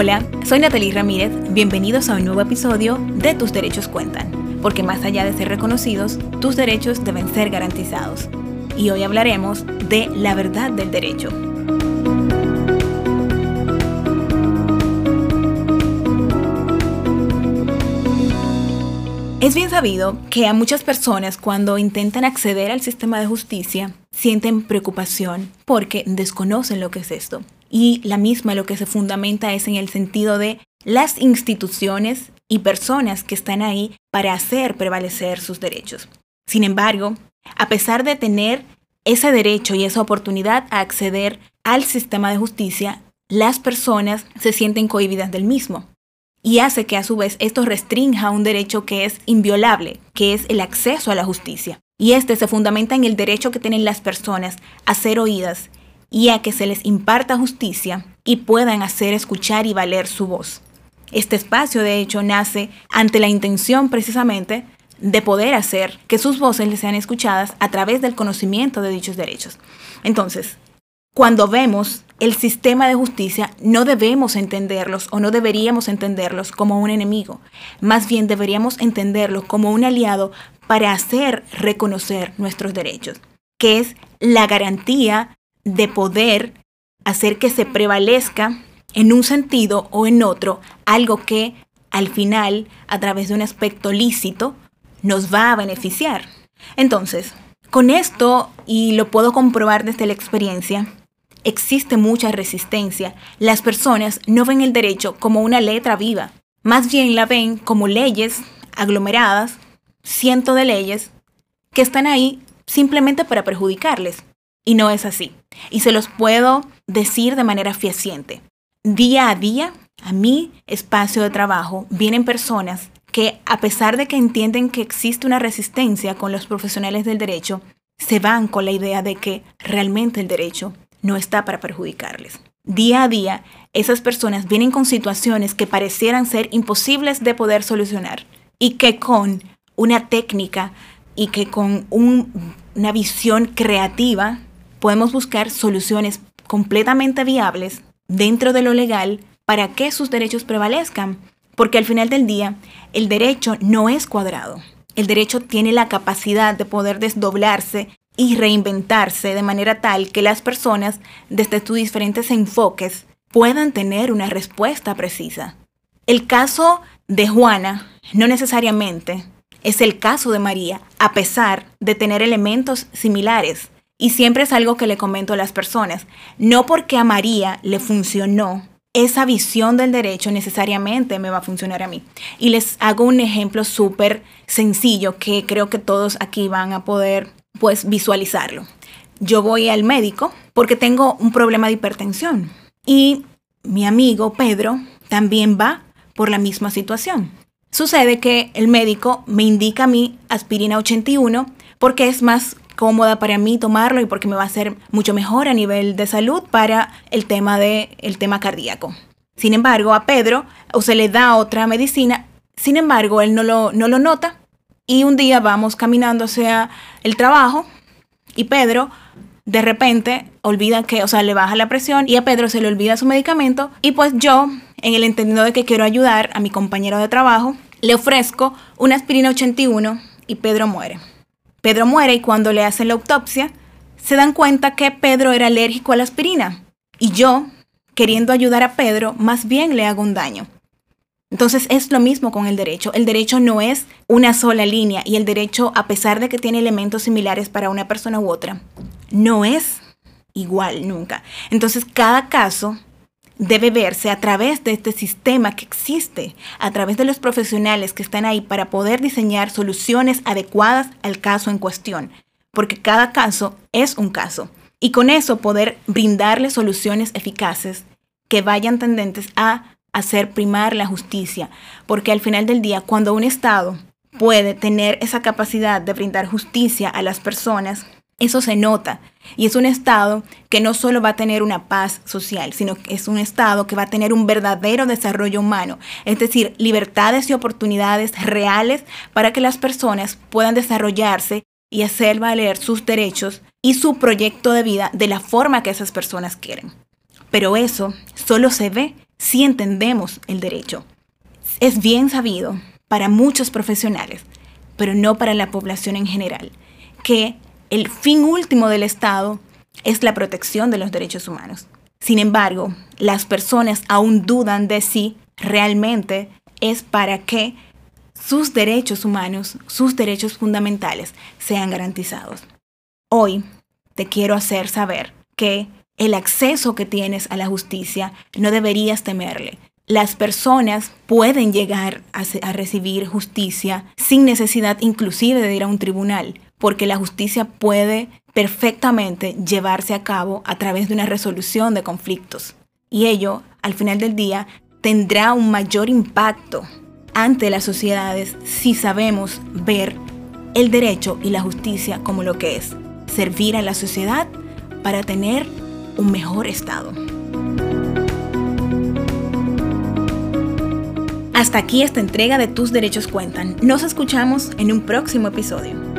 Hola, soy Natalie Ramírez, bienvenidos a un nuevo episodio de Tus Derechos Cuentan, porque más allá de ser reconocidos, tus derechos deben ser garantizados. Y hoy hablaremos de la verdad del derecho. Es bien sabido que a muchas personas cuando intentan acceder al sistema de justicia sienten preocupación porque desconocen lo que es esto y la misma lo que se fundamenta es en el sentido de las instituciones y personas que están ahí para hacer prevalecer sus derechos. Sin embargo, a pesar de tener ese derecho y esa oportunidad a acceder al sistema de justicia, las personas se sienten cohibidas del mismo. Y hace que a su vez esto restrinja un derecho que es inviolable, que es el acceso a la justicia. Y este se fundamenta en el derecho que tienen las personas a ser oídas y a que se les imparta justicia y puedan hacer escuchar y valer su voz. Este espacio, de hecho, nace ante la intención precisamente de poder hacer que sus voces les sean escuchadas a través del conocimiento de dichos derechos. Entonces, cuando vemos el sistema de justicia, no debemos entenderlos o no deberíamos entenderlos como un enemigo. Más bien deberíamos entenderlos como un aliado para hacer reconocer nuestros derechos, que es la garantía de poder hacer que se prevalezca en un sentido o en otro algo que al final, a través de un aspecto lícito, nos va a beneficiar. Entonces, con esto, y lo puedo comprobar desde la experiencia, existe mucha resistencia. Las personas no ven el derecho como una letra viva, más bien la ven como leyes aglomeradas, cientos de leyes, que están ahí simplemente para perjudicarles. Y no es así. Y se los puedo decir de manera fehaciente. Día a día, a mi espacio de trabajo, vienen personas que, a pesar de que entienden que existe una resistencia con los profesionales del derecho, se van con la idea de que realmente el derecho no está para perjudicarles. Día a día, esas personas vienen con situaciones que parecieran ser imposibles de poder solucionar y que con una técnica y que con una visión creativa podemos buscar soluciones completamente viables dentro de lo legal para que sus derechos prevalezcan. Porque al final del día, el derecho no es cuadrado. El derecho tiene la capacidad de poder desdoblarse y reinventarse de manera tal que las personas, desde sus diferentes enfoques, puedan tener una respuesta precisa. El caso de Juana no necesariamente es el caso de María, a pesar de tener elementos similares. Y siempre es algo que le comento a las personas. No porque a María le funcionó esa visión del derecho necesariamente me va a funcionar a mí. Y les hago un ejemplo súper sencillo que creo que todos aquí van a poder pues visualizarlo. Yo voy al médico porque tengo un problema de hipertensión y mi amigo Pedro también va por la misma situación. Sucede que el médico me indica a mí aspirina 81 porque es más cómoda para mí tomarlo y porque me va a hacer mucho mejor a nivel de salud para el tema, de, el tema cardíaco. Sin embargo, a Pedro se le da otra medicina, sin embargo, él no lo, no lo nota y un día vamos caminando hacia el trabajo y Pedro de repente olvida que, o sea, le baja la presión y a Pedro se le olvida su medicamento y pues yo, en el entendido de que quiero ayudar a mi compañero de trabajo, le ofrezco una aspirina 81 y Pedro muere. Pedro muere y cuando le hacen la autopsia, se dan cuenta que Pedro era alérgico a la aspirina. Y yo, queriendo ayudar a Pedro, más bien le hago un daño. Entonces es lo mismo con el derecho. El derecho no es una sola línea y el derecho, a pesar de que tiene elementos similares para una persona u otra, no es igual nunca. Entonces cada caso debe verse a través de este sistema que existe, a través de los profesionales que están ahí para poder diseñar soluciones adecuadas al caso en cuestión, porque cada caso es un caso. Y con eso poder brindarle soluciones eficaces que vayan tendentes a hacer primar la justicia, porque al final del día, cuando un Estado puede tener esa capacidad de brindar justicia a las personas, eso se nota. Y es un Estado que no solo va a tener una paz social, sino que es un Estado que va a tener un verdadero desarrollo humano, es decir, libertades y oportunidades reales para que las personas puedan desarrollarse y hacer valer sus derechos y su proyecto de vida de la forma que esas personas quieren. Pero eso solo se ve si entendemos el derecho. Es bien sabido para muchos profesionales, pero no para la población en general, que el fin último del Estado es la protección de los derechos humanos. Sin embargo, las personas aún dudan de si realmente es para que sus derechos humanos, sus derechos fundamentales sean garantizados. Hoy te quiero hacer saber que el acceso que tienes a la justicia no deberías temerle. Las personas pueden llegar a, recibir justicia sin necesidad inclusive de ir a un tribunal, porque la justicia puede perfectamente llevarse a cabo a través de una resolución de conflictos. Y ello, al final del día, tendrá un mayor impacto ante las sociedades si sabemos ver el derecho y la justicia como lo que es, servir a la sociedad para tener un mejor estado. Hasta aquí esta entrega de Tus Derechos Cuentan. Nos escuchamos en un próximo episodio.